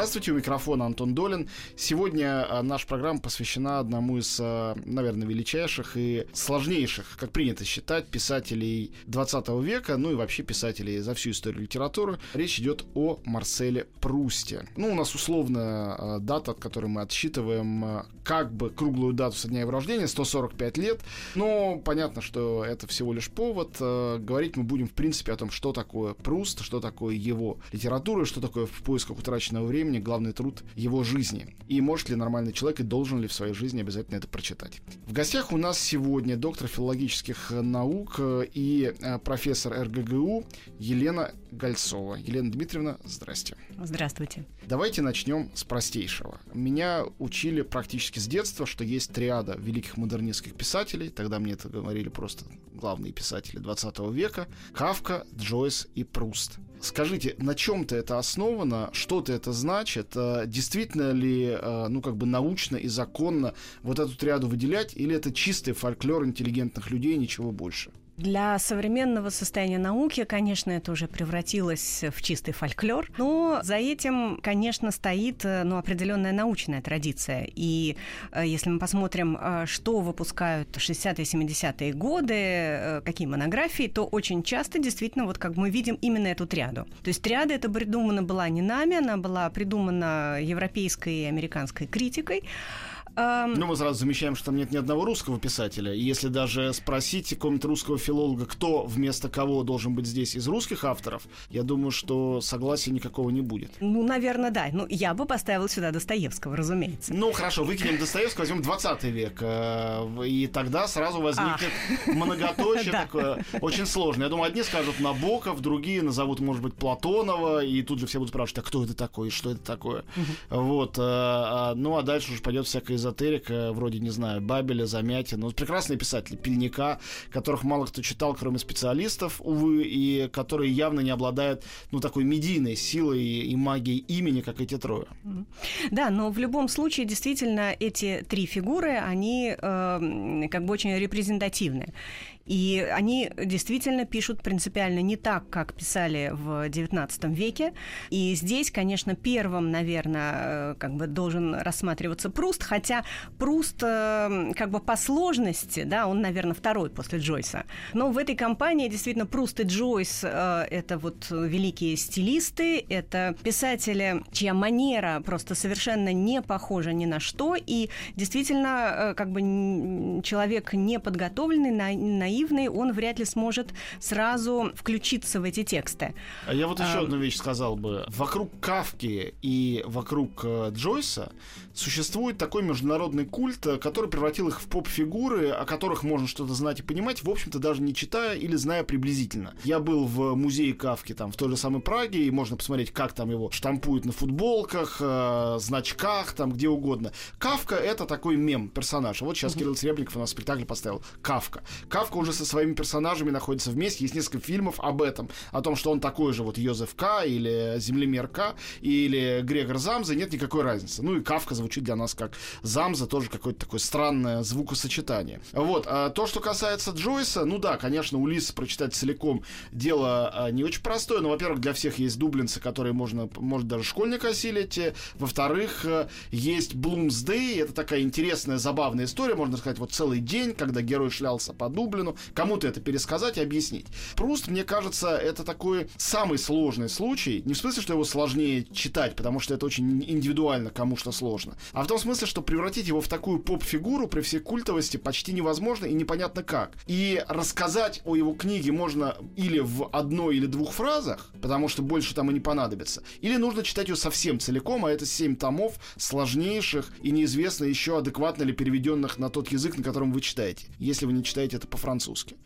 Здравствуйте, у микрофона Антон Долин. Сегодня а, наша программа посвящена одному из, а, наверное, величайших и сложнейших, как принято считать, писателей 20 века, ну и вообще писателей за всю историю литературы. Речь идет о Марселе Прусте. Ну, у нас условная а, дата, от которой мы отсчитываем как бы круглую дату со дня его рождения, 145 лет. Но понятно, что это всего лишь повод. Говорить мы будем, в принципе, о том, что такое Пруст, что такое его литература, что такое в поисках утраченного времени главный труд его жизни. И может ли нормальный человек и должен ли в своей жизни обязательно это прочитать. В гостях у нас сегодня доктор филологических наук и э, профессор РГГУ Елена Гольцова. Елена Дмитриевна, здрасте. Здравствуйте. Давайте начнем с простейшего. Меня учили практически с детства, что есть триада великих модернистских писателей. Тогда мне это говорили просто главные писатели 20 века. Кавка, Джойс и Пруст. Скажите, на чем-то это основано? Что-то это значит? Э, действительно ли, э, ну, как бы научно и законно вот эту триаду выделять? Или это чистый фольклор интеллигентных людей, ничего больше? Для современного состояния науки, конечно, это уже превратилось в чистый фольклор, но за этим, конечно, стоит э, ну, определенная научная традиция. И э, если мы посмотрим, э, что выпускают 60-е, 70-е годы, какие монографии, то очень часто действительно, вот как мы видим, именно эту триаду. То есть триада эта придумана была не нами, она была придумана европейской и американской критикой. Ну, мы сразу замечаем, что там нет ни одного русского писателя. И если даже спросить какого-нибудь русского филолога, кто вместо кого должен быть здесь из русских авторов, я думаю, что согласия никакого не будет. Ну, наверное, да. Ну, я бы поставила сюда Достоевского, разумеется. Ну, хорошо, выкинем Достоевского, возьмем 20 век. Э, и тогда сразу возникнет а. многоточие такое очень сложное. Я думаю, одни скажут Набоков, другие назовут, может быть, Платонова, и тут же все будут спрашивать, а кто это такой, что это такое? Вот. Э, а, ну, а дальше уже пойдет всякое эзотерика, вроде, не знаю, Бабеля, Замятина. Ну, прекрасные писатели, Пельника, которых мало кто читал, кроме специалистов, увы, и которые явно не обладают, ну, такой медийной силой и магией имени, как эти трое. Да, но в любом случае, действительно, эти три фигуры, они э, как бы очень репрезентативны. И они действительно пишут принципиально не так, как писали в XIX веке. И здесь, конечно, первым, наверное, э, как бы должен рассматриваться Пруст, хотя Пруст э, как бы по сложности, да, он, наверное, второй после Джойса. Но в этой компании действительно Пруст и Джойс э, это вот великие стилисты, это писатели, чья манера просто совершенно не похожа ни на что, и действительно как бы человек неподготовленный, на, на наивный, он вряд ли сможет сразу включиться в эти тексты. А я вот еще а... одну вещь сказал бы. Вокруг Кавки и вокруг э, Джойса существует такой международный культ, э, который превратил их в поп-фигуры, о которых можно что-то знать и понимать, в общем-то, даже не читая или зная приблизительно. Я был в музее Кавки, там, в той же самой Праге, и можно посмотреть, как там его штампуют на футболках, э, значках, там, где угодно. Кавка — это такой мем, персонаж. Вот сейчас Кирилл Серебренников у нас спектакль поставил. Кавка. Кавка уже со своими персонажами находится вместе. Есть несколько фильмов об этом, о том, что он такой же вот Йозеф К. или Землемер К. или Грегор Замза, нет никакой разницы. Ну и Кавка звучит для нас как Замза, тоже какое-то такое странное звукосочетание. Вот. А то, что касается Джойса, ну да, конечно, Улис прочитать целиком дело а, не очень простое, но, во-первых, для всех есть дублинцы, которые можно, может даже школьник осилить. Во-вторых, э, есть Блумсдей, это такая интересная, забавная история, можно сказать, вот целый день, когда герой шлялся по Дублину, Пушкину, кому-то это пересказать и объяснить. Пруст, мне кажется, это такой самый сложный случай, не в смысле, что его сложнее читать, потому что это очень индивидуально, кому что сложно, а в том смысле, что превратить его в такую поп-фигуру при всей культовости почти невозможно и непонятно как. И рассказать о его книге можно или в одной или двух фразах, потому что больше там и не понадобится, или нужно читать ее совсем целиком, а это семь томов сложнейших и неизвестно еще адекватно ли переведенных на тот язык, на котором вы читаете, если вы не читаете это по-французски.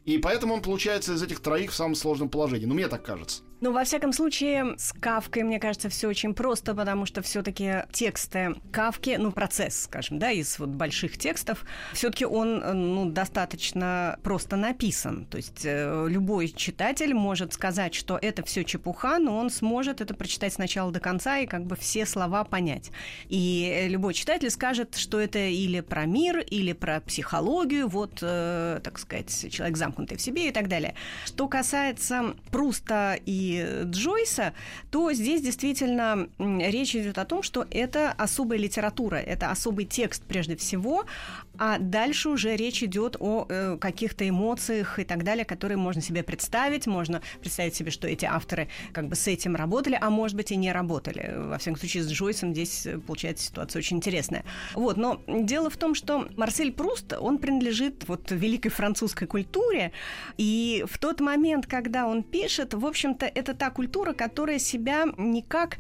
И поэтому он получается из этих троих в самом сложном положении. Ну, мне так кажется. Но во всяком случае, с Кавкой, мне кажется, все очень просто, потому что все-таки тексты Кавки, ну, процесс, скажем, да, из вот больших текстов, все-таки он, ну, достаточно просто написан. То есть э, любой читатель может сказать, что это все чепуха, но он сможет это прочитать сначала до конца и как бы все слова понять. И любой читатель скажет, что это или про мир, или про психологию, вот, э, так сказать, человек замкнутый в себе и так далее. Что касается Пруста и Джойса, то здесь действительно речь идет о том, что это особая литература, это особый текст прежде всего, а дальше уже речь идет о э, каких-то эмоциях и так далее, которые можно себе представить. Можно представить себе, что эти авторы как бы с этим работали, а может быть и не работали. Во всяком случае, с Джойсом здесь э, получается ситуация очень интересная. Вот, но дело в том, что Марсель Пруст, он принадлежит вот великой французской культуре, и в тот момент, когда он пишет, в общем-то, это та культура, которая себя никак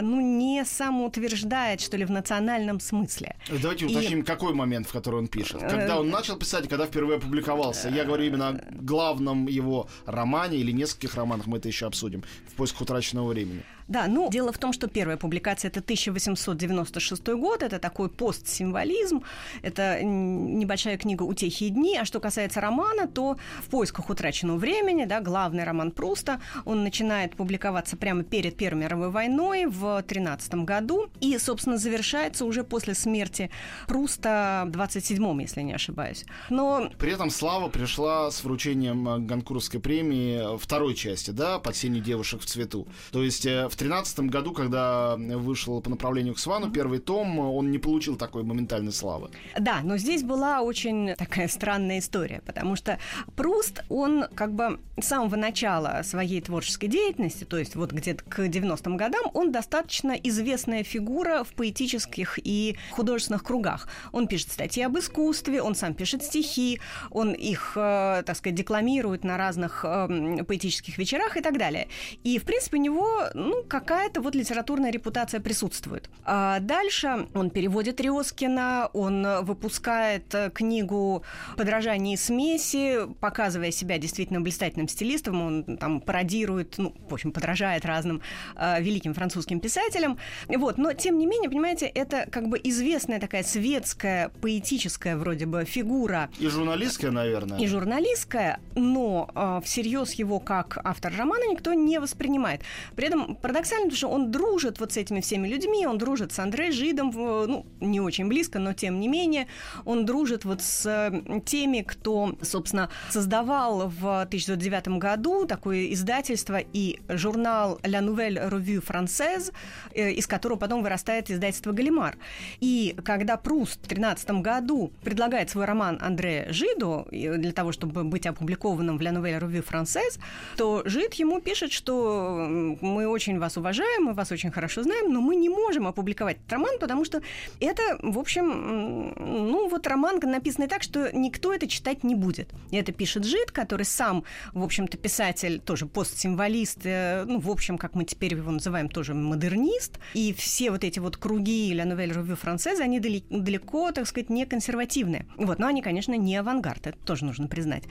ну, не самоутверждает, что ли, в национальном смысле. Давайте уточним, и... какой момент, в который он пишет. Когда он начал писать когда впервые опубликовался. Я говорю именно о главном его романе или нескольких романах, мы это еще обсудим, в поисках утраченного времени. Да, ну, дело в том, что первая публикация это 1896 год, это такой постсимволизм, это небольшая книга «Утехи и дни», а что касается романа, то «В поисках утраченного времени», да, главный роман Пруста, он начинает публиковаться прямо перед Первой мировой войной в 13 году. И, собственно, завершается уже после смерти Пруста в 27-м, если не ошибаюсь. Но... При этом слава пришла с вручением Ганкуровской премии второй части, да, «Под сенью девушек в цвету». То есть э, в тринадцатом году, когда вышел по направлению к Свану первый том, он не получил такой моментальной славы. Да, но здесь была очень такая странная история, потому что Пруст, он как бы с самого начала своей творческой деятельности, то есть вот где-то к 90-м годам, он достаточно известная фигура в поэтических и художественных кругах. Он пишет статьи об искусстве, он сам пишет стихи, он их, э, так сказать, декламирует на разных э, поэтических вечерах и так далее. И, в принципе, у него, ну, какая-то вот литературная репутация присутствует. А дальше он переводит Риоскина, он выпускает э, книгу «Подражание и смеси», показывая себя действительно блистательным стилистом, он там пародирует, ну, в общем, подражает разным э, великим французским писателям. Вот, но, тем не менее, понимаете, это как бы известная такая светская, поэтическая вроде бы фигура. И журналистская, наверное. И журналистская, но э, всерьез его как автор романа никто не воспринимает. При этом парадоксально, потому что он дружит вот с этими всеми людьми, он дружит с Андре Жидом, ну, не очень близко, но тем не менее, он дружит вот с теми, кто, собственно, создавал в 1909 году такое издательство и журнал «La Nouvelle Revue Française», э, из которого потом вырастает издательство «Галимар». И когда Пруст в 13 году предлагает свой роман Андре Жиду для того, чтобы быть опубликованным в «La Nouvelle Revue Française», то Жид ему пишет, что мы очень вас уважаем, мы вас очень хорошо знаем, но мы не можем опубликовать этот роман, потому что это, в общем, ну вот роман написанный так, что никто это читать не будет. Это пишет Жид, который сам, в общем-то, писатель, тоже постсимволист, э, ну, в общем, как мы теперь его называем, тоже модернист. И все вот эти вот круги La Nouvelle Revue Française, они далеко, так сказать, не консервативные. Вот, но они, конечно, не авангард, это тоже нужно признать.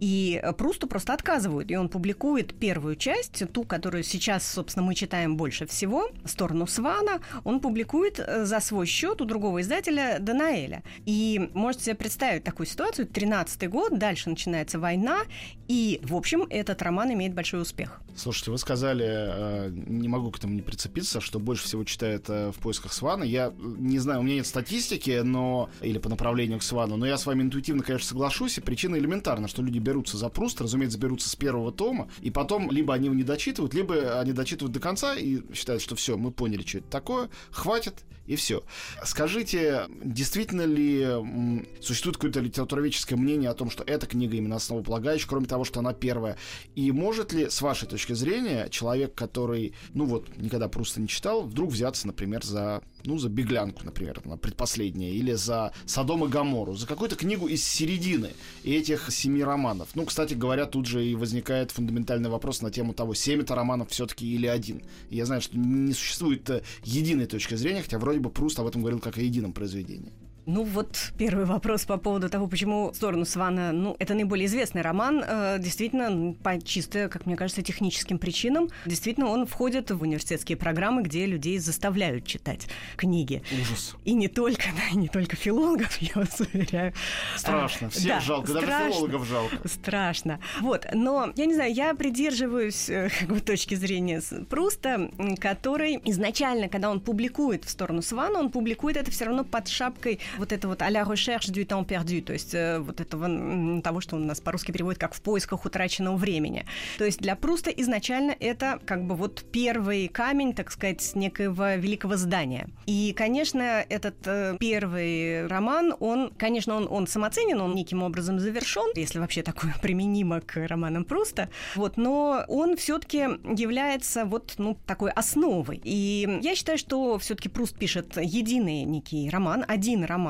И Прусту просто отказывают, и он публикует первую часть, ту, которую сейчас, собственно, мы читаем больше всего, сторону Свана, он публикует э, за свой счет у другого издателя Данаэля. И можете себе представить такую ситуацию, 13 год, дальше начинается война, и, в общем, этот роман имеет большой успех. Слушайте, вы сказали, э, не могу к этому не прицепиться, что больше всего читает э, в поисках Свана. Я не знаю, у меня нет статистики, но или по направлению к Свану, но я с вами интуитивно, конечно, соглашусь, и причина элементарна, что люди берутся за Пруст, разумеется, берутся с первого тома, и потом либо они его не дочитывают, либо они дочитывают до конца и считают, что все, мы поняли, что это такое, хватит, и все. Скажите, действительно ли существует какое-то литературоведческое мнение о том, что эта книга именно основополагающая, кроме того, что она первая? И может ли, с вашей точки зрения, человек, который, ну вот, никогда просто не читал, вдруг взяться, например, за ну, за «Беглянку», например, на предпоследнее, или за «Содом и Гамору», за какую-то книгу из середины этих семи романов. Ну, кстати говоря, тут же и возникает фундаментальный вопрос на тему того, семь это романов все-таки или один. Я знаю, что не существует э, единой точки зрения, хотя вроде бы Пруст об этом говорил как о едином произведении. Ну вот первый вопрос по поводу того, почему сторону Свана, ну это наиболее известный роман, э, действительно по чисто, как мне кажется, техническим причинам, действительно он входит в университетские программы, где людей заставляют читать книги. Ужас. И не только, да, и не только филологов, я вас уверяю. Страшно, всех да, жалко, страшно, даже филологов жалко. Страшно. Вот, но я не знаю, я придерживаюсь э, как бы точки зрения Пруста, который изначально, когда он публикует в сторону Свана, он публикует это все равно под шапкой вот это вот а-ля recherche du temps perdu, то есть э, вот этого того, что у нас по-русски переводит как в поисках утраченного времени. То есть для Пруста изначально это как бы вот первый камень, так сказать, некоего великого здания. И, конечно, этот э, первый роман, он, конечно, он, он самоценен, он неким образом завершен, если вообще такое применимо к романам Пруста, вот, но он все-таки является вот, ну, такой основой. И я считаю, что все-таки Пруст пишет единый некий роман, один роман.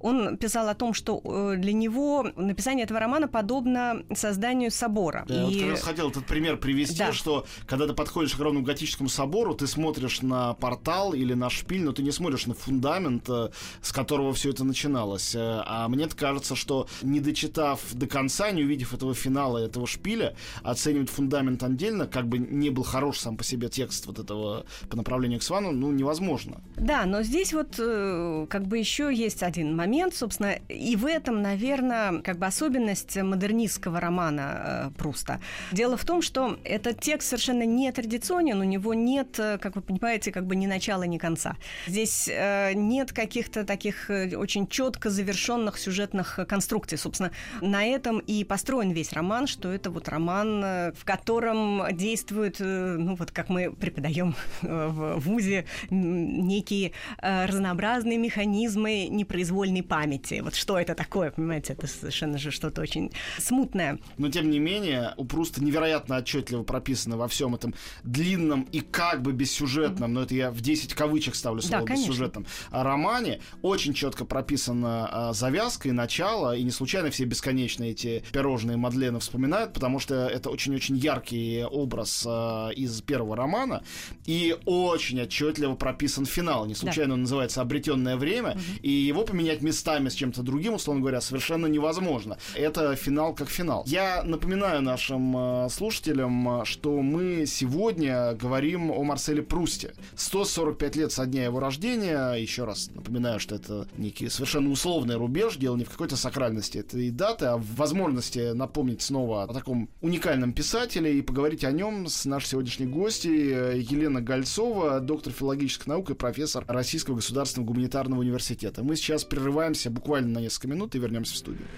Он писал о том, что э, для него написание этого романа подобно созданию собора. Да, и... вот как раз хотел этот пример привести, да. что когда ты подходишь к огромному готическому собору, ты смотришь на портал или на шпиль, но ты не смотришь на фундамент, э, с которого все это начиналось. Э, а мне кажется, что не дочитав до конца, не увидев этого финала, этого шпиля, оценивать фундамент отдельно, как бы не был хорош сам по себе текст вот этого по направлению к Свану, ну, невозможно. Да, но здесь вот как бы еще есть один момент, собственно, и в этом, наверное, как бы особенность модернистского романа э, Пруста. Дело в том, что этот текст совершенно не традиционен, у него нет, э, как вы понимаете, как бы ни начала, ни конца. Здесь э, нет каких-то таких очень четко завершенных сюжетных конструкций. Собственно, на этом и построен весь роман, что это вот роман, в котором действуют, ну вот как мы преподаем в ВУЗе, некие разнообразные механизмы непроизвольной памяти. Вот что это такое, понимаете, это совершенно же что-то очень смутное. Но тем не менее, у Пруста невероятно отчетливо прописано во всем этом длинном и как бы бессюжетном, mm-hmm. но это я в 10 кавычек ставлю слово да, бессюжетном, а романе очень четко прописана а, завязка и начало, и не случайно все бесконечные эти пирожные Мадлены вспоминают, потому что это очень-очень яркий образ а, из первого романа, и очень отчетливо прописан финал. Не случайно да. он называется «Обретенное время», угу. и его поменять местами с чем-то другим, условно говоря, совершенно невозможно. Это финал как финал. Я напоминаю нашим э, слушателям, что мы сегодня говорим о Марселе Прусте. 145 лет со дня его рождения. Еще раз напоминаю, что это некий совершенно условный рубеж, дело не в какой-то сакральности этой даты, а в возможности напомнить снова о таком уникальном писателе и поговорить о нем с нашей сегодняшней гостьей э, Елена Гольцова, доктор филологических наук и профессор Российского государственного гуманитарного университета. Мы сейчас прерываемся буквально на несколько минут и вернемся в студию.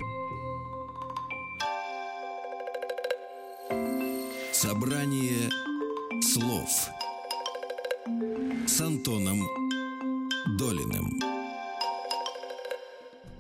Собрание слов с Антоном Долиным.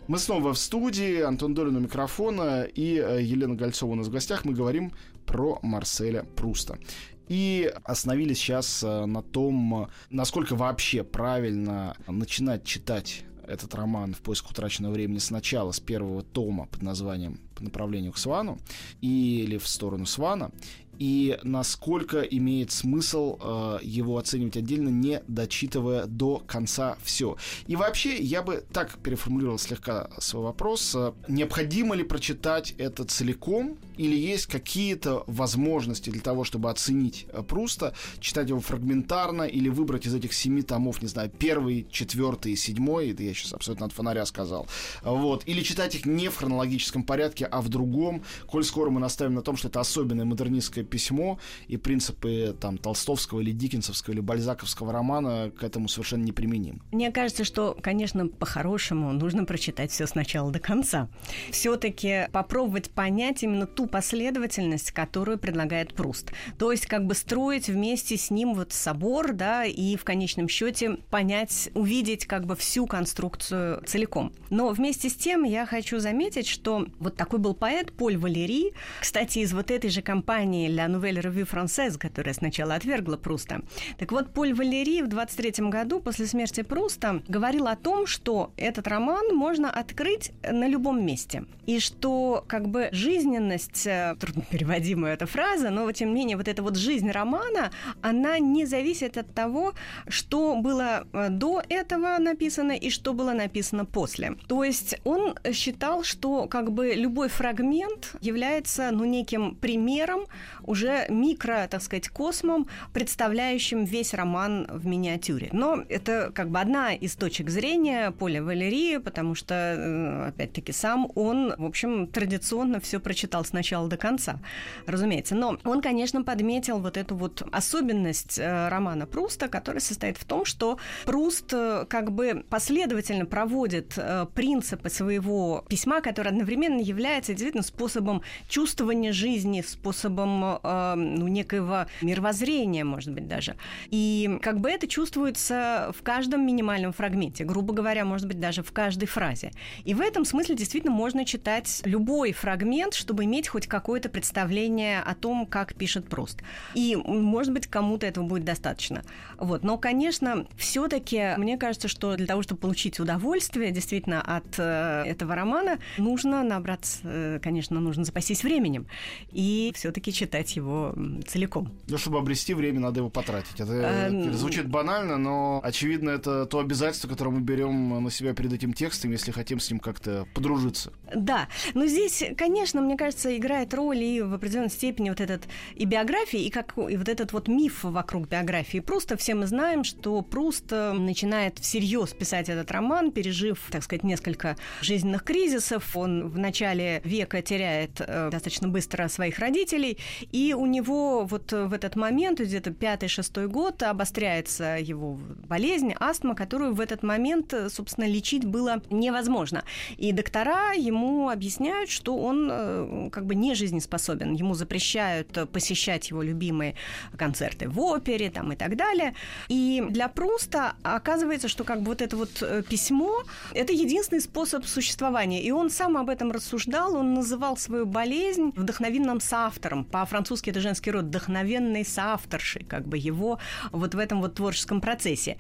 Мы снова в студии, Антон Долин у микрофона и э, Елена Гольцова у нас в гостях. Мы говорим про Марселя Пруста. И остановились сейчас э, на том, насколько вообще правильно начинать читать этот роман «В поисках утраченного времени» сначала с первого тома под названием «По направлению к Свану» или «В сторону Свана», и насколько имеет смысл э, его оценивать отдельно, не дочитывая до конца все. И вообще, я бы так переформулировал слегка свой вопрос. Необходимо ли прочитать это целиком, или есть какие-то возможности для того, чтобы оценить э, Пруста, читать его фрагментарно, или выбрать из этих семи томов, не знаю, первый, четвертый, седьмой, это я сейчас абсолютно от фонаря сказал, вот, или читать их не в хронологическом порядке, а в другом, коль скоро мы наставим на том, что это особенная модернистская письмо, и принципы там Толстовского или Диккенсовского или Бальзаковского романа к этому совершенно неприменим. Мне кажется, что, конечно, по-хорошему нужно прочитать все сначала до конца. Все-таки попробовать понять именно ту последовательность, которую предлагает Пруст. То есть как бы строить вместе с ним вот собор, да, и в конечном счете понять, увидеть как бы всю конструкцию целиком. Но вместе с тем я хочу заметить, что вот такой был поэт Поль Валери, кстати, из вот этой же компании «La Nouvelle Revue Française», которая сначала отвергла Пруста. Так вот, Поль Валери в 23 году после смерти Пруста говорил о том, что этот роман можно открыть на любом месте. И что как бы жизненность, э, трудно переводимая эта фраза, но тем не менее вот эта вот жизнь романа, она не зависит от того, что было э, до этого написано и что было написано после. То есть он считал, что как бы любой фрагмент является ну, неким примером, уже микро, так сказать, космом, представляющим весь роман в миниатюре. Но это как бы одна из точек зрения Поля Валерии, потому что, э, опять-таки, сам он, в общем, традиционно все прочитал с начала до конца, разумеется. Но он, конечно, подметил вот эту вот особенность э, романа Пруста, которая состоит в том, что Пруст э, как бы последовательно проводит принципы своего письма, который одновременно является действительно способом чувствования жизни, способом э, ну, некоего мировоззрения, может быть, даже. И как бы это чувствуется в каждом минимальном фрагменте, грубо говоря, может быть, даже в каждой фразе. И в этом смысле действительно можно читать любой фрагмент, чтобы иметь хоть какое-то представление о том, как пишет Прост. И, может быть, кому-то этого будет достаточно. Вот. Но, конечно, все-таки мне кажется, что для того, чтобы получить удовольствие действительно от э, этого романа, нужно набраться, э, конечно, нужно запастись временем и все-таки читать его целиком. Ну, чтобы обрести время, надо его потратить. Это а, звучит банально, но очевидно, это то обязательство, которое мы берем на себя перед этим текстом, если хотим с ним как-то подружиться. Да, но здесь, конечно, мне кажется, играет роль и в определенной степени вот этот и биография, и как и вот этот вот миф вокруг биографии. Просто все мы знаем, что Пруст э, начинает всерьез писать этот роман, пережив, так сказать, несколько жизненных кризисов. Он в начале века теряет э, достаточно быстро своих родителей, и у него вот в этот момент, где-то пятый-шестой год, обостряется его болезнь, астма, которую в этот момент, собственно, лечить было невозможно. И доктора ему объясняют, что он э, как бы не жизнеспособен. Ему запрещают посещать его любимые концерты в опере там, и так далее. И для Пруста оказывается, что как бы вот это вот э, письмо – это единственный способ существования. И он сам об этом рассуждал, он называл свою болезнь вдохновенным соавтором. По-французски это женский род, вдохновенной соавторшей, как бы его вот в этом вот творческом процессе.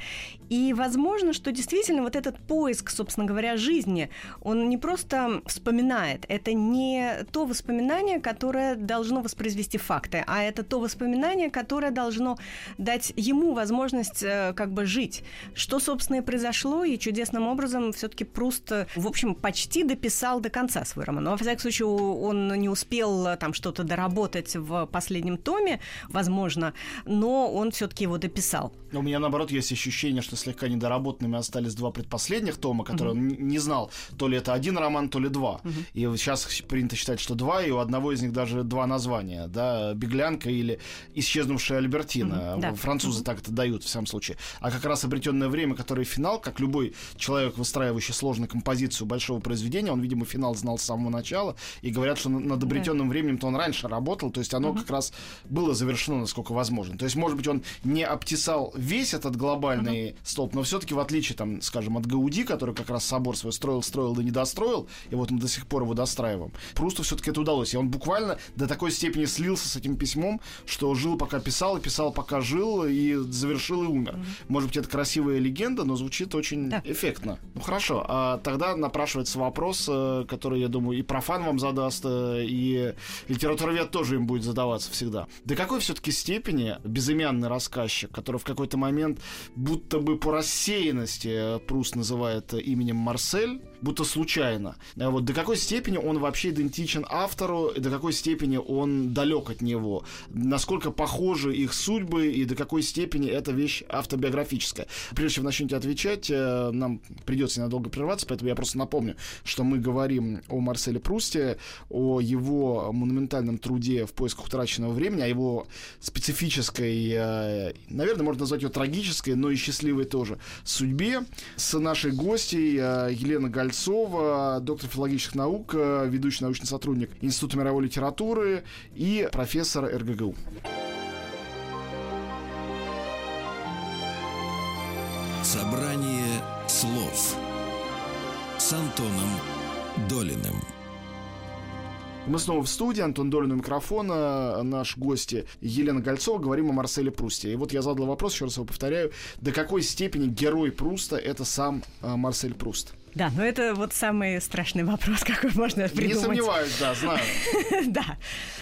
И возможно, что действительно вот этот поиск, собственно говоря, жизни, он не просто вспоминает, это не то воспоминание, которое должно воспроизвести факты, а это то воспоминание, которое должно дать ему возможность э, как бы жить. Что, собственно, и произошло, и чудесным образом все-таки Пруст, в общем, почти дописал до конца свой роман. Но, во всяком случае, он не успел э, там что-то доработать в последнем томе, возможно, но он все-таки его дописал. У меня, наоборот, есть ощущение, что слегка недоработанными остались два предпоследних тома, которые угу. он не знал, то ли это один роман, то ли два. Угу. И сейчас принято считать, что два, и у одного из них даже два названия, да, «Беглянка» или «Исчезнувшая Альбертина». Да. Французы угу. так это дают, в самом случае. А как раз «Обретенное время», который финал, как любой человек, выстраивающий сложную композицию большого произведения, он, видимо, финал знал с самого начала, и говорят, что над «Обретенным да. временем»-то он раньше работал, то есть оно как раз было завершено, насколько возможно. То есть, может быть, он не обтесал весь этот глобальный столб, но все-таки в отличие, там, скажем, от Гауди, который как раз собор свой строил, строил да не достроил, и вот мы до сих пор его достраиваем, Прусту все-таки это удалось. И он буквально до такой степени слился с этим письмом, что жил пока писал, и писал пока жил, и завершил и умер. Может быть, это красивая легенда, но звучит очень да. эффектно. Ну хорошо, а тогда напрашивается вопрос, э, который, я думаю, и профан вам задаст, э, и литературовед тоже им будет задаваться всегда. До какой все-таки степени безымянный рассказчик, который в какой-то момент будто бы по рассеянности Пруст называет именем Марсель, будто случайно. А вот до какой степени он вообще идентичен автору, и до какой степени он далек от него, насколько похожи их судьбы, и до какой степени эта вещь автобиографическая. Прежде чем начнете отвечать, э, нам придется ненадолго прерваться, поэтому я просто напомню, что мы говорим о Марселе Прусте, о его монументальном труде в поисках утраченного времени, о его специфической, э, наверное, можно назвать ее трагической, но и счастливой тоже судьбе, с нашей гостьей э, Еленой Галь Кольцова, доктор филологических наук, ведущий научный сотрудник Института мировой литературы и профессор РГГУ. Собрание слов с Антоном Долиным. Мы снова в студии, Антон Долин у микрофона, наш гости Елена Гольцова, говорим о Марселе Прусте. И вот я задал вопрос, еще раз его повторяю, до какой степени герой Пруста это сам э, Марсель Пруст? Да, но это вот самый страшный вопрос, какой можно придумать. Не сомневаюсь, да, знаю. Да.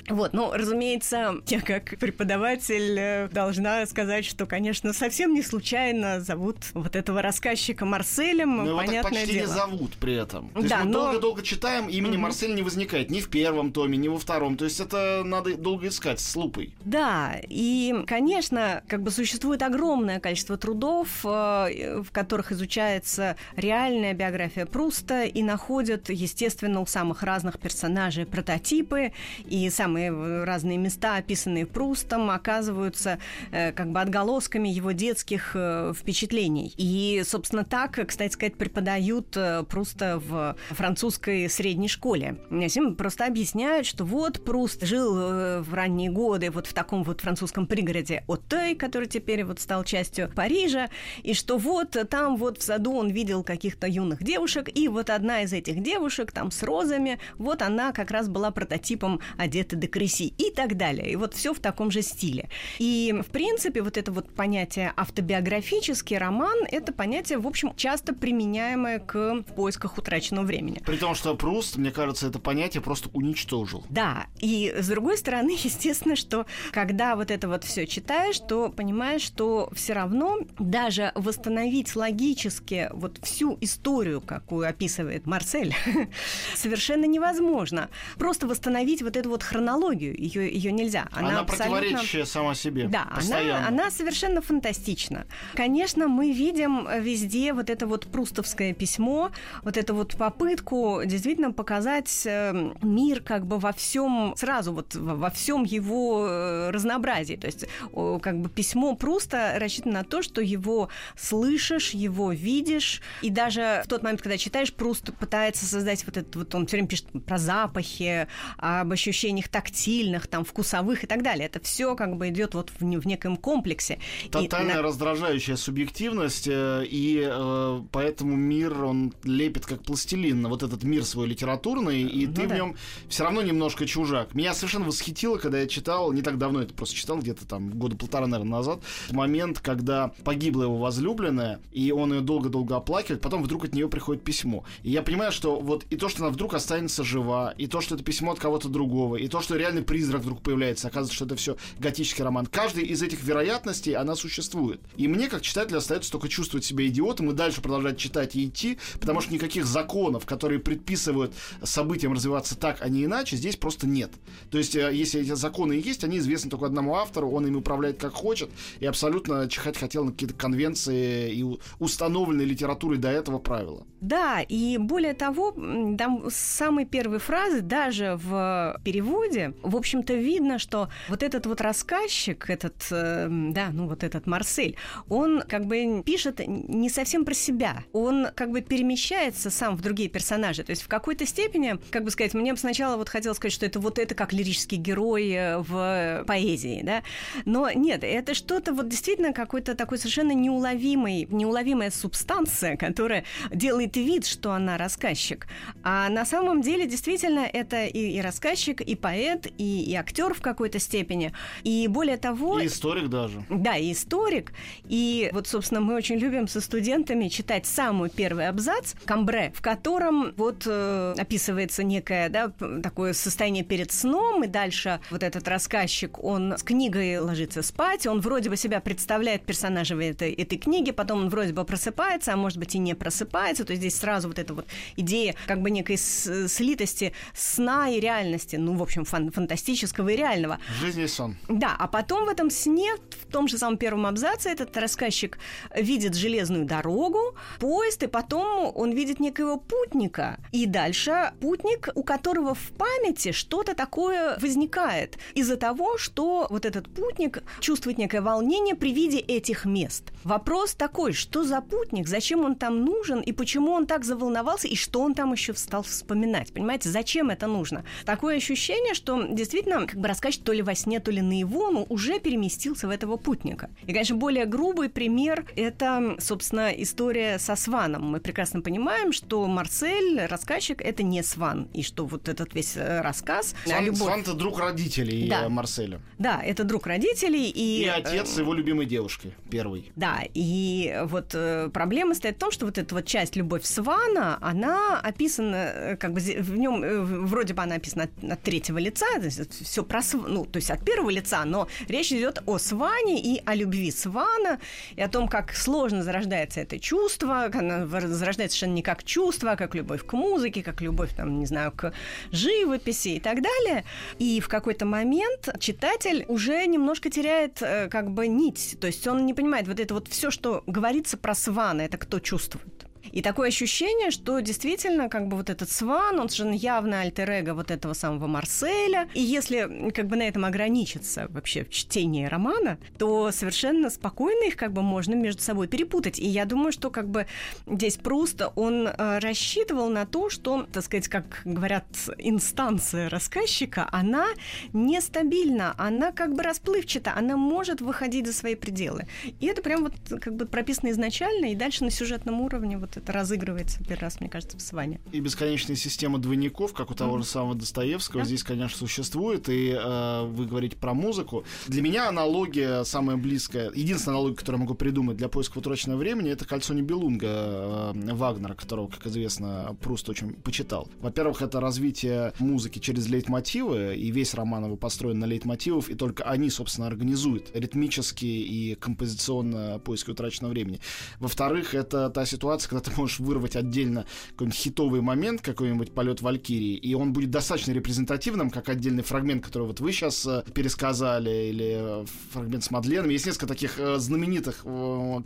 Вот, ну, разумеется, я как преподаватель э, должна сказать, что, конечно, совсем не случайно зовут вот этого рассказчика Марселем, но понятное так почти дело. не зовут при этом. То есть Да, мы но- долго-долго читаем, имени Марсель не возникает ни в первом томе, ни во втором. То есть это надо долго искать с лупой. Да, и, конечно, как бы существует огромное количество трудов, э, в которых изучается реальная биография Пруста и находят, естественно, у самых разных персонажей прототипы, и самые э, разные места, описанные Прустом, оказываются э, как бы отголосками его детских э, впечатлений. И, собственно, так, кстати сказать, преподают э, Пруста в французской средней школе. Им просто объясняют, что вот Пруст жил э, в ранние годы вот в таком вот французском пригороде Отей, который теперь вот стал частью Парижа, и что вот там вот в саду он видел каких-то юных девушек, и вот одна из этих девушек там с розами, вот она как раз была прототипом Одетты де Креси и так далее. И вот все в таком же стиле. И, в принципе, вот это вот понятие автобиографический роман, это понятие, в общем, часто применяемое к в поисках утраченного времени. При том, что Пруст, мне кажется, это понятие просто уничтожил. Да, и с другой стороны, естественно, что когда вот это вот все читаешь, то понимаешь, что все равно даже восстановить логически вот всю историю, какую описывает Марсель, совершенно невозможно. Просто восстановить вот эту вот хронологию, ее, ее нельзя. Она, абсолютно- противоречащая сама себе. да, постоянно. она, она совершенно фантастична. Конечно, мы видим везде вот это вот прустовское письмо, вот эту вот попытку действительно показать э, мир как бы во всем сразу вот во всем его э, разнообразии. То есть как бы письмо Пруста рассчитано на то, что его слышишь, его видишь, и даже в тот момент, когда читаешь, Пруст пытается создать вот этот вот он все время пишет про запахи, об ощущениях тактильных, там вкусовых и так далее. Это все как бы идет вот в, в неком комплексе. И Тотальная на- раздражающая субъективность, э, и э, поэтому мир, он лепит как пластилин на вот этот мир свой литературный, и Ну ты в да. нем все равно немножко чужак. Меня совершенно восхитило, когда я читал, не так давно это просто читал, где-то там года полтора, наверное, назад, момент, когда погибла его возлюбленная, и он ее долго-долго оплакивает, потом вдруг от нее приходит письмо. И я понимаю, что вот и то, что она вдруг останется жива, и то, что это письмо от кого-то другого, и то, что реальный призрак вдруг появляется, оказывается, что это все готический роман. Каждый из этих вероятностей, она существует. И мне, как читателю, остается только чувствовать себя идиотом и дальше продолжать читать и идти, потому что никаких законов, которые предписывают событиям развиваться так, а не иначе, здесь просто нет. То есть, э, если эти законы и есть, они известны только одному автору, он ими управляет как хочет, и абсолютно чихать хотел на какие-то конвенции и установленные литературой до этого правила. Да, и более того, там с самой первой фразы, даже в переводе, в общем-то, видно, что вот этот вот рассказчик, этот, э, да, ну вот этот Марсель, он как бы пишет не совсем про себя. Он как бы перемещается сам в другие персонажи. То есть в какой-то степени, как бы сказать, мне сначала вот хотелось сказать, что это вот это как лирический герой э, в поэзии, да, но нет, это что-то вот действительно какой-то такой совершенно неуловимый, неуловимая субстанция, которая делает вид, что она рассказчик. А на самом деле действительно это и, и рассказчик, и поэт, и, и актер в какой-то степени. И более того... И историк даже. Да, и историк. И вот, собственно, мы очень любим со студентами читать самый первый абзац Камбре, в котором вот э, описывается некое, да, такое состояние перед сном, и дальше вот этот рассказчик, он с книгой ложится спать, он вроде бы себя представляет персонажем этой, этой книги, потом он вроде бы просыпается, а может быть и не просыпается, то есть здесь сразу вот эта вот идея как бы некой слитости сна и реальности, ну, в общем, фан- фантастического и реального. Жизнь и сон. Да, а потом в этом сне, в том же самом первом абзаце, этот рассказчик видит железную дорогу, поезд, и потом он видит некоего путника. И дальше путник, у которого в памяти что-то такое возникает из-за того, что вот этот путник чувствует некое волнение при виде этих мест. Вопрос такой, что за путник, зачем он там нужен, и почему он так заволновался, и что он там еще стал вспоминать. Понимаете, зачем это нужно? Такое ощущение, что действительно как бы рассказчик то ли во сне, то ли наяву, но уже переместился в этого путника. И, конечно, более грубый пример — это, собственно, история со Сваном. Мы прекрасно понимаем, что Марсель, рассказчик, это не Сван, и что вот этот весь э, рассказ... Сван, любовь... Сван — это друг родителей да. Марселя. Да, это друг родителей. И, и отец его любимой девушки, первый. Да, и вот э, проблема стоит в том, что вот эта вот часть «Любовь Свана», она описана, э, как бы в нем вроде бы она описана от, от третьего лица, все про ну, то есть от первого лица, но речь идет о Сване и о любви Свана, и о том, как сложно зарождается это чувство, она зарождается совершенно не как чувство, а как любовь к музыке, как любовь, там, не знаю, к живописи и так далее. И в какой-то момент читатель уже немножко теряет э, как бы нить, то есть он не понимает вот это вот все, что говорится про Свана, это кто чувствует. И такое ощущение, что действительно, как бы вот этот Сван, он же явно альтер вот этого самого Марселя. И если как бы на этом ограничиться вообще в чтении романа, то совершенно спокойно их как бы можно между собой перепутать. И я думаю, что как бы здесь просто он э, рассчитывал на то, что, так сказать, как говорят, инстанция рассказчика, она нестабильна, она как бы расплывчата, она может выходить за свои пределы. И это прям вот как бы прописано изначально, и дальше на сюжетном уровне вот это разыгрывается первый раз, мне кажется, в Сване. И бесконечная система двойников, как у того mm-hmm. же самого Достоевского, да? здесь, конечно, существует. И э, вы говорите про музыку. Для меня аналогия самая близкая, единственная аналогия, которую я могу придумать для поиска утраченного времени, это «Кольцо Нибелунга» э, Вагнера, которого, как известно, Пруст очень почитал. Во-первых, это развитие музыки через лейтмотивы, и весь роман его построен на лейтмотивов, и только они, собственно, организуют ритмически и композиционно поиски утраченного времени. Во-вторых, это та ситуация, когда ты можешь вырвать отдельно какой-нибудь хитовый момент, какой-нибудь полет Валькирии, и он будет достаточно репрезентативным, как отдельный фрагмент, который вот вы сейчас э, пересказали, или э, фрагмент с Мадленом. Есть несколько таких э, знаменитых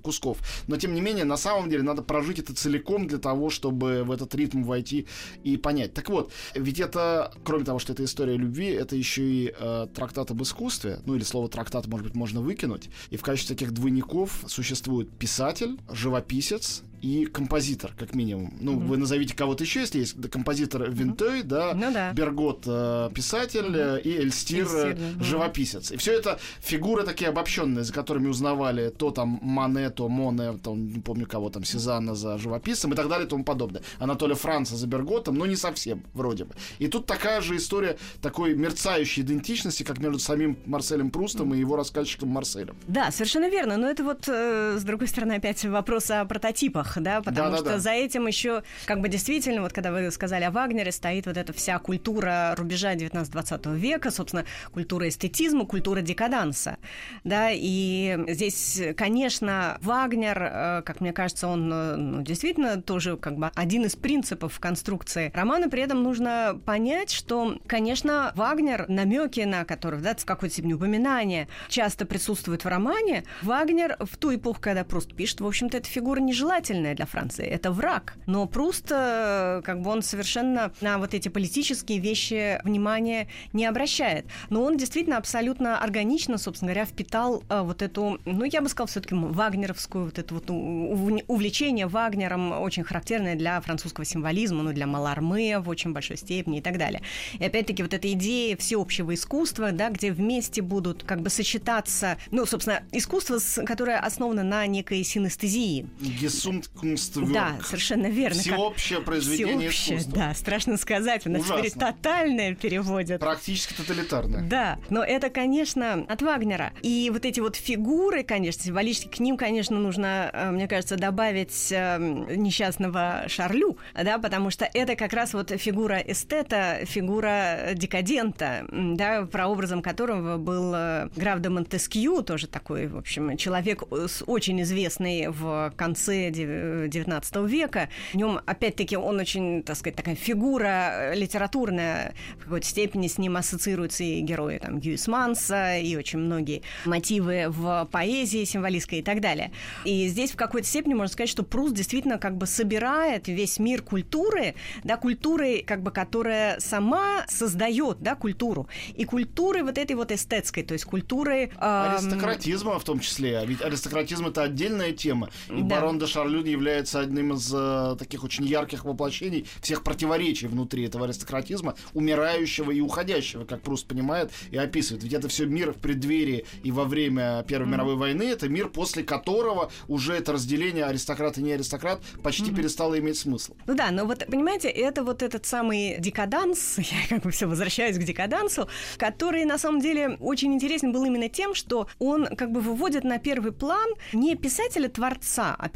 кусков. Но, тем не менее, на самом деле, надо прожить это целиком для того, чтобы в этот ритм войти и понять. Так вот, ведь это, кроме того, что это история любви, это еще и э, трактат об искусстве, ну или слово трактат, может быть, можно выкинуть. И в качестве таких двойников существует писатель, живописец и композитор, как минимум. Ну, mm-hmm. вы назовите кого-то еще, если есть композитор Винтой, mm-hmm. да, ну, да, Бергот э, писатель mm-hmm. и Эльстир, Эльстир да. живописец. И все это фигуры такие обобщенные, за которыми узнавали то там Мане, то Моне, там, не помню кого там, Сезанна за живописцем и так далее и тому подобное. Анатолия Франца за Берготом, но не совсем, вроде бы. И тут такая же история такой мерцающей идентичности, как между самим Марселем Прустом mm-hmm. и его рассказчиком Марселем. Да, совершенно верно. Но это вот, э, с другой стороны, опять вопрос о прототипах фильмах, да, потому да, что да, да. за этим еще, как бы действительно, вот когда вы сказали о Вагнере, стоит вот эта вся культура рубежа 19-20 века, собственно, культура эстетизма, культура декаданса, да, и здесь, конечно, Вагнер, э, как мне кажется, он э, ну, действительно тоже как бы один из принципов конструкции романа, при этом нужно понять, что, конечно, Вагнер, намеки на которых, да, в какой-то степени упоминания, часто присутствуют в романе, Вагнер в ту эпоху, когда Пруст пишет, в общем-то, эта фигура нежелательная губительная для Франции. Это враг. Но Пруст, э, как бы он совершенно на вот эти политические вещи внимания не обращает. Но он действительно абсолютно органично, собственно говоря, впитал э, вот эту, ну, я бы сказала, все-таки вагнеровскую вот это вот увлечение Вагнером, очень характерное для французского символизма, ну, для Маларме в очень большой степени и так далее. И опять-таки вот эта идея всеобщего искусства, да, где вместе будут как бы сочетаться, ну, собственно, искусство, которое основано на некой синестезии. Гессунт Kunstwerk. Да, совершенно верно. Всеобщее произведение Всеобщее, искусства. Да, страшно сказать. У нас Ужасно. теперь тотальное переводят. Практически тоталитарное. Да, но это, конечно, от Вагнера. И вот эти вот фигуры, конечно, символически к ним, конечно, нужно, э, мне кажется, добавить эм, несчастного Шарлю, да, потому что это как раз вот фигура эстета, фигура декадента, да, прообразом которого был э, граф де Монтескью, тоже такой, в общем, человек очень известный в конце 19 века. В нем, опять-таки, он очень, так сказать, такая фигура литературная. В какой-то степени с ним ассоциируются и герои там, Гюисманса, и очень многие мотивы в поэзии символистской и так далее. И здесь в какой-то степени можно сказать, что Пруст действительно как бы собирает весь мир культуры, да, культуры, как бы, которая сама создает, да, культуру. И культуры вот этой вот эстетской, то есть культуры... Эм... Аристократизма в том числе. Ведь аристократизм — это отдельная тема. И да. барон де Шарлю является одним из э, таких очень ярких воплощений всех противоречий внутри этого аристократизма, умирающего и уходящего, как Пруст понимает и описывает. Ведь это все мир в преддверии и во время Первой mm-hmm. мировой войны, это мир, после которого уже это разделение аристократ и не аристократ почти mm-hmm. перестало иметь смысл. Ну да, но вот, понимаете, это вот этот самый декаданс, я как бы все возвращаюсь к декадансу, который на самом деле очень интересен был именно тем, что он как бы выводит на первый план не писателя-творца, а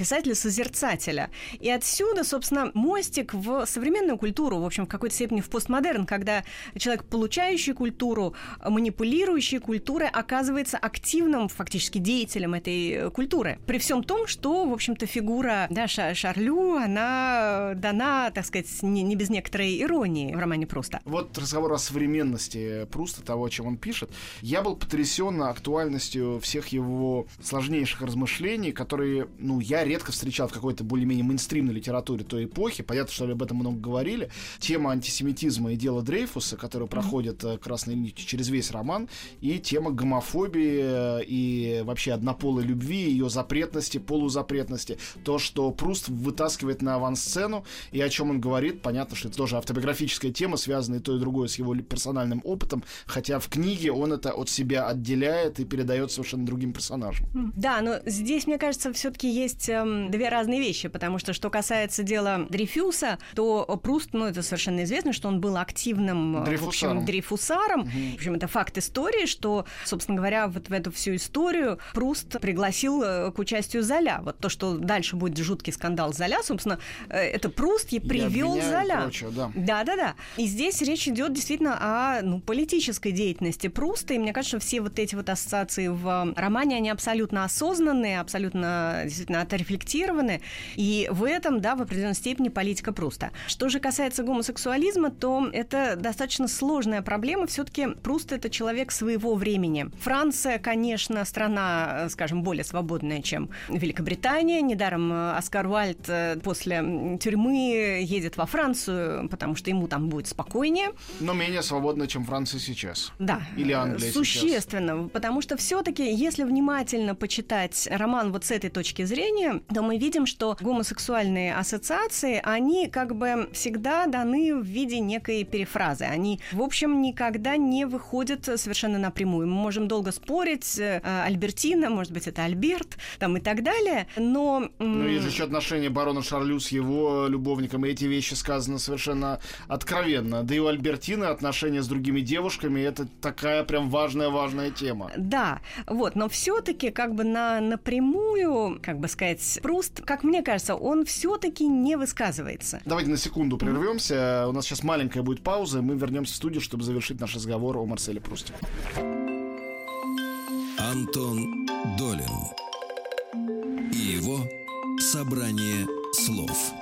писателя-созерцателя. И отсюда, собственно, мостик в современную культуру, в общем, в какой-то степени в постмодерн, когда человек, получающий культуру, манипулирующий культурой, оказывается активным фактически деятелем этой культуры. При всем том, что, в общем-то, фигура да, Шарлю, она дана, так сказать, не, не без некоторой иронии в романе Пруста. Вот разговор о современности Пруста, того, о чем он пишет. Я был потрясен актуальностью всех его сложнейших размышлений, которые, ну, я редко встречал в какой-то более-менее мейнстримной литературе той эпохи. Понятно, что об этом много говорили. Тема антисемитизма и дело Дрейфуса, который проходит mm-hmm. красной нитью через весь роман, и тема гомофобии э, и вообще однополой любви, ее запретности, полузапретности. То, что Пруст вытаскивает на авансцену, и о чем он говорит, понятно, что это тоже автобиографическая тема, связанная и то, и другое с его персональным опытом, хотя в книге он это от себя отделяет и передает совершенно другим персонажам. Да, но здесь, мне кажется, все-таки есть эм, две разные вещи, потому что что касается дела Дрейфюса, то Пруст, ну, это совершенно известно, что он был активным дрейфусаром. В общем, дрейфусаром. Угу. В общем, это факт истории, что, собственно говоря, вот в эту всю историю Пруст пригласил э, к участию Золя. Вот то, что дальше будет жуткий скандал Золя, собственно, э, это Пруст и привел Золя. да. да, да, да. И здесь речь идет действительно о ну, политической деятельности Пруста, и мне кажется, что все вот эти вот ассоциации в романе, они абсолютно осознанные, абсолютно действительно отрефлектированы, и в этом, да, в определенной степени политика Пруста. Что же касается гомосексуализма, то это достаточно сложная проблема. Все-таки Пруст это человек своего времени. Франция, конечно, страна, скажем, более свободная, чем Великобритания. Недаром Оскар Уальд э, после тюрьмы едет во Францию, потому что ему там будет спокойнее. Но менее свободно, чем Франция сейчас. Да. Или Англия Существенно. Сейчас. Потому что все-таки, если внимательно почитать роман вот с этой точки зрения, то мы видим, что гомосексуальные ассоциации, они как бы всегда даны в виде некой перефразы. Они, в общем, никогда не выходят совершенно напрямую. Мы можем долго спорить, э, Альбертина, может быть, это Альберт, там и так далее, но... Ну, есть еще отношения барона Шарлю с его любовником, и эти вещи сказаны совершенно откровенно. Да и у Альбертины отношения с другими девушками, это такая прям важная-важная тема. Да, вот, но все-таки как бы на напрямую, как бы сказать, Пруст, как мне кажется, он все-таки не высказывается. Давайте на секунду прервемся. Mm-hmm. У нас сейчас маленькая будет пауза, и мы вернемся в студию, чтобы завершить наш разговор о Марселе Прусте. Антон Долин и его собрание слов.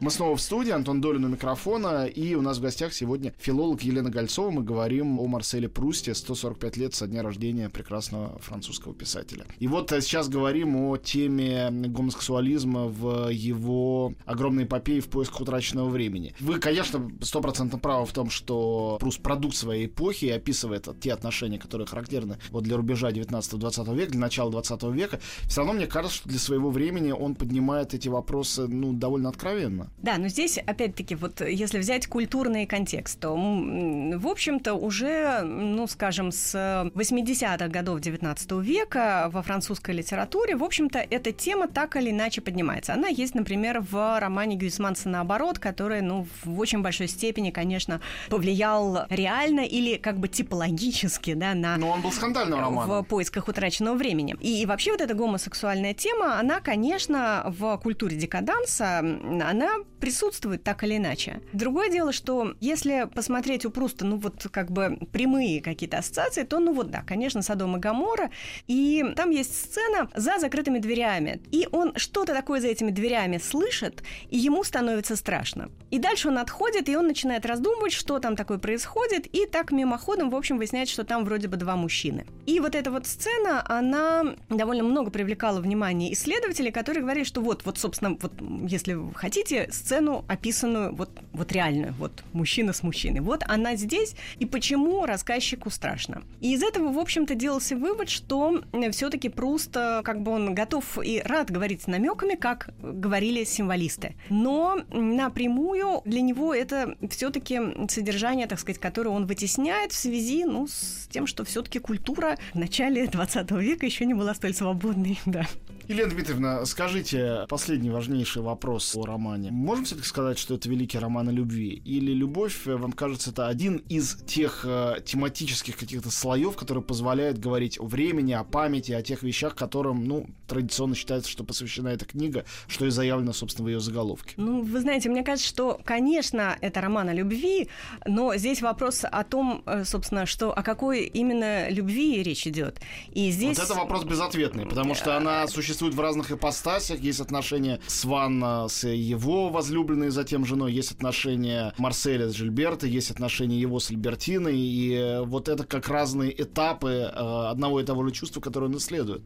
Мы снова в студии, Антон Долин у микрофона, и у нас в гостях сегодня филолог Елена Гольцова. Мы говорим о Марселе Прусте, 145 лет со дня рождения прекрасного французского писателя. И вот э, сейчас говорим о теме гомосексуализма в его огромной эпопее в поисках утраченного времени. Вы, конечно, стопроцентно правы в том, что Пруст продукт своей эпохи и описывает те отношения, которые характерны вот для рубежа 19-20 века, для начала 20 века. Все равно мне кажется, что для своего времени он поднимает эти вопросы ну, довольно откровенно. Да, но здесь, опять-таки, вот если взять культурный контекст, то, в общем-то, уже, ну, скажем, с 80-х годов 19 века во французской литературе, в общем-то, эта тема так или иначе поднимается. Она есть, например, в романе Гюйсманса «Наоборот», который, ну, в очень большой степени, конечно, повлиял реально или как бы типологически, да, на... Но он был скандальным романом. В поисках утраченного времени. И, и вообще вот эта гомосексуальная тема, она, конечно, в культуре декаданса, она присутствует так или иначе. Другое дело, что если посмотреть у Пруста, ну вот как бы прямые какие-то ассоциации, то ну вот да, конечно, Содом и Гамора, и там есть сцена за закрытыми дверями, и он что-то такое за этими дверями слышит, и ему становится страшно. И дальше он отходит, и он начинает раздумывать, что там такое происходит, и так мимоходом, в общем, выясняет, что там вроде бы два мужчины. И вот эта вот сцена, она довольно много привлекала внимание исследователей, которые говорили, что вот, вот, собственно, вот, если вы хотите, сцену, описанную вот, вот реальную, вот мужчина с мужчиной. Вот она здесь, и почему рассказчику страшно. И из этого, в общем-то, делался вывод, что все-таки просто как бы он готов и рад говорить намеками, как говорили символисты. Но напрямую для него это все-таки содержание, так сказать, которое он вытесняет в связи ну, с тем, что все-таки культура в начале 20 века еще не была столь свободной. Да. Елена Дмитриевна, скажите последний важнейший вопрос о романе. Можем все-таки сказать, что это великий роман о любви? Или любовь, э, вам кажется, это один из тех э, тематических каких-то слоев, которые позволяют говорить о времени, о памяти, о тех вещах, которым, ну, традиционно считается, что посвящена эта книга, что и заявлено, собственно, в ее заголовке? Ну, вы знаете, мне кажется, что, конечно, это роман о любви, но здесь вопрос о том, э, собственно, что о какой именно любви речь идет. И здесь... Вот это вопрос безответный, потому что она существует в разных ипостасях. Есть отношения Сванна с его возлюбленной, затем женой. Есть отношения Марселя с Жильберто. Есть отношения его с Альбертиной. И э, вот это как разные этапы э, одного и того же чувства, которое он исследует.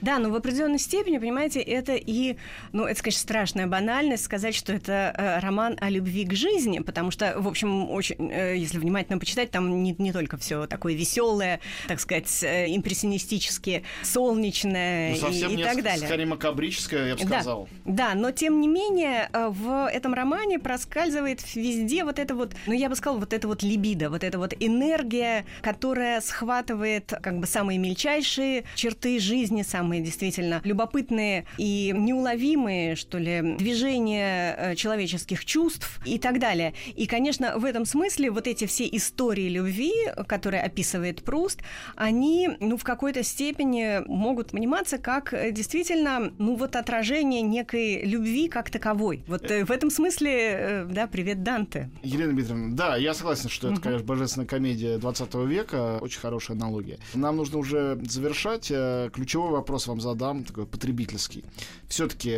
Да, но в определенной степени, понимаете, это и, ну, это, конечно, страшная банальность сказать, что это э, роман о любви к жизни, потому что, в общем, очень, если внимательно почитать, там не, не только все такое веселое, так сказать, импрессионистически солнечное ну, и, и так далее. Скорее макабрическое, я бы сказал. Да, да, но тем не менее в этом романе проскальзывает везде вот это вот, ну я бы сказала, вот это вот либидо, вот эта вот энергия, которая схватывает как бы самые мельчайшие черты жизни, самые действительно любопытные и неуловимые, что ли, движения э, человеческих чувств и так далее. И, конечно, в этом смысле вот эти все истории любви, которые описывает Пруст, они, ну, в какой-то степени могут пониматься как э, действительно ну вот отражение некой любви как таковой. Вот в этом смысле, э, да, привет, Данте. Елена Дмитриевна, да, я согласен, что это, конечно, божественная комедия 20 века, очень хорошая аналогия. Нам нужно уже завершать. Э, ключевой вопрос вам задам, такой потребительский. Все-таки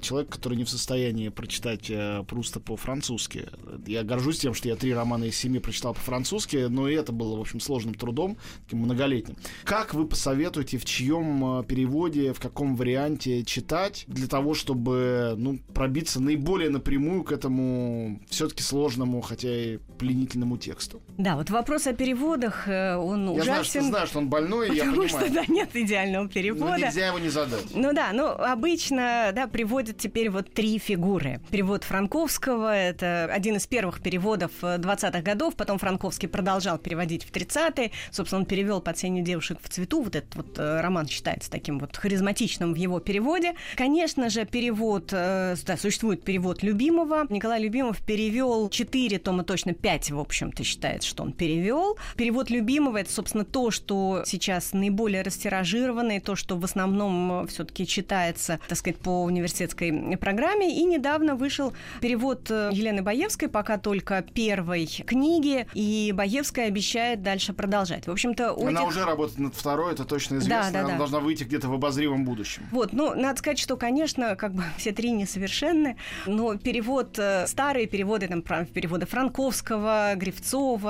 человек, который не в состоянии прочитать Пруста по-французски. Я горжусь тем, что я три романа из семи прочитал по-французски, но и это было, в общем, сложным трудом, таким многолетним. Как вы посоветуете, в чьем переводе, в каком варианте читать для того, чтобы ну, пробиться наиболее напрямую к этому все-таки сложному, хотя и пленительному тексту. Да, вот вопрос о переводах, э, он я ужасен. Знаю, что, знаю, что он больной, потому я понимаю. что да, нет идеального перевода. Но нельзя его не задать. Ну да, ну обычно да, приводят теперь вот три фигуры. Перевод Франковского, это один из первых переводов 20-х годов, потом Франковский продолжал переводить в 30-е. Собственно, он перевел «Под сенью девушек в цвету». Вот этот вот э, роман считается таким вот харизматичным в его переводе. Конечно же, перевод, э, да, существует перевод Любимого. Николай Любимов перевел 4 тома, точно 5, в общем-то, считается, что он перевел. Перевод Любимого это, собственно, то, что сейчас наиболее растиражировано, и то, что в основном все-таки читается, так сказать, по университетской программе. И недавно вышел перевод э, Елены Боевской, пока только первой книги, и Боевская обещает дальше продолжать. В общем-то, Она этих... уже работает над второй, это точно известно. Да, да, Она да. должна выйти где-то в обозримом будущем. Вот, ну, надо сказать, что, конечно, как бы все три несовершенны, но перевод, э, старые переводы, там, переводы Франковского,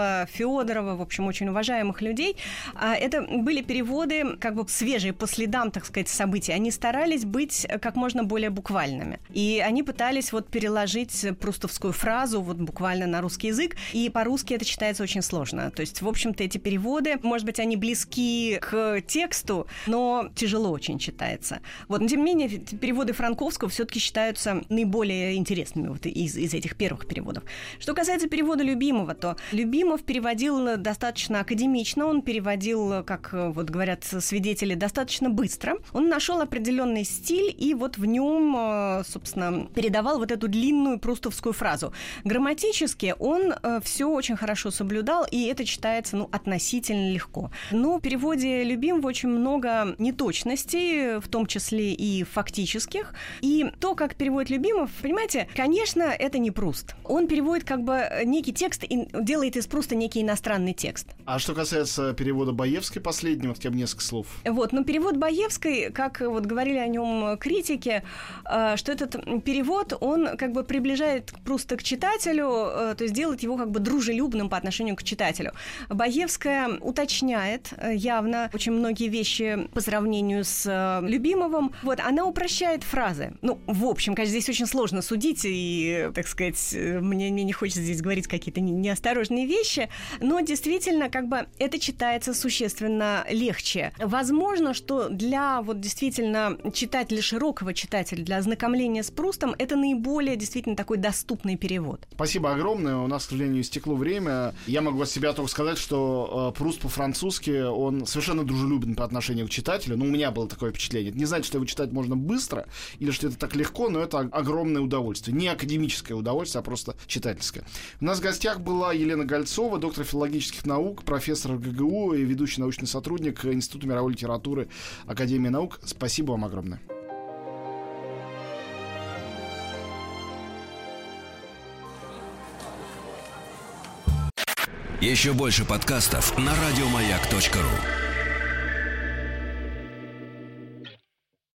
Гривцова, Федорова, в общем, очень уважаемых людей, а это были переводы, как бы свежие по следам, так сказать, событий. Они старались быть как можно более буквальными. И они пытались вот переложить прустовскую фразу вот буквально на русский язык, и по-русски это читается очень сложно. То есть, в общем-то, эти переводы, может быть, они близки к тексту, но тяжело очень читается. Вот, но тем не менее, переводы Франковского все-таки считаются наиболее интересными вот из, из этих первых переводов. Что касается перевода Любимого, то Любимов переводил достаточно академично, он переводил, как вот говорят свидетели, достаточно быстро. Он нашел определенный стиль и вот в нем, э, собственно, передавал вот эту длинную прустовскую фразу. Грамматически он э, все очень хорошо соблюдал, и это читается, ну, относительно легко. Но в переводе Любимого очень много неточностей, в том числе и фактических. И то, как переводит Любимов, понимаете, конечно, это не Пруст. Он переводит как бы некий текст и делает из Пруста просто некий иностранный текст. А что касается перевода Боевской последнего, хотя бы несколько слов. Вот, но перевод Боевской, как вот говорили о нем критики, э, что этот перевод, он как бы приближает просто к читателю, э, то есть делает его как бы дружелюбным по отношению к читателю. Боевская уточняет э, явно очень многие вещи по сравнению с Любимовым. Вот, она упрощает фразы. Ну, в общем, конечно, здесь очень сложно судить, и, так сказать, мне, мне не хочется здесь говорить какие-то неосторожные вещи, но действительно, как бы это читается существенно легче. Возможно, что для вот действительно читателя, широкого читателя, для ознакомления с Прустом, это наиболее действительно такой доступный перевод. Спасибо огромное. У нас, к сожалению, истекло время. Я могу от себя только сказать, что э, Пруст по-французски, он совершенно дружелюбен по отношению к читателю. Ну, у меня было такое впечатление. Это не значит, что его читать можно быстро, или что это так легко, но это огромное удовольствие. Не академическое удовольствие, а просто читательское. У нас в гостях была Елена Гольцова, доктор филологических наук, профессор ГГУ и ведущий научный сотрудник Института мировой литературы Академии наук. Спасибо вам огромное. Еще больше подкастов на радиомаяк.ру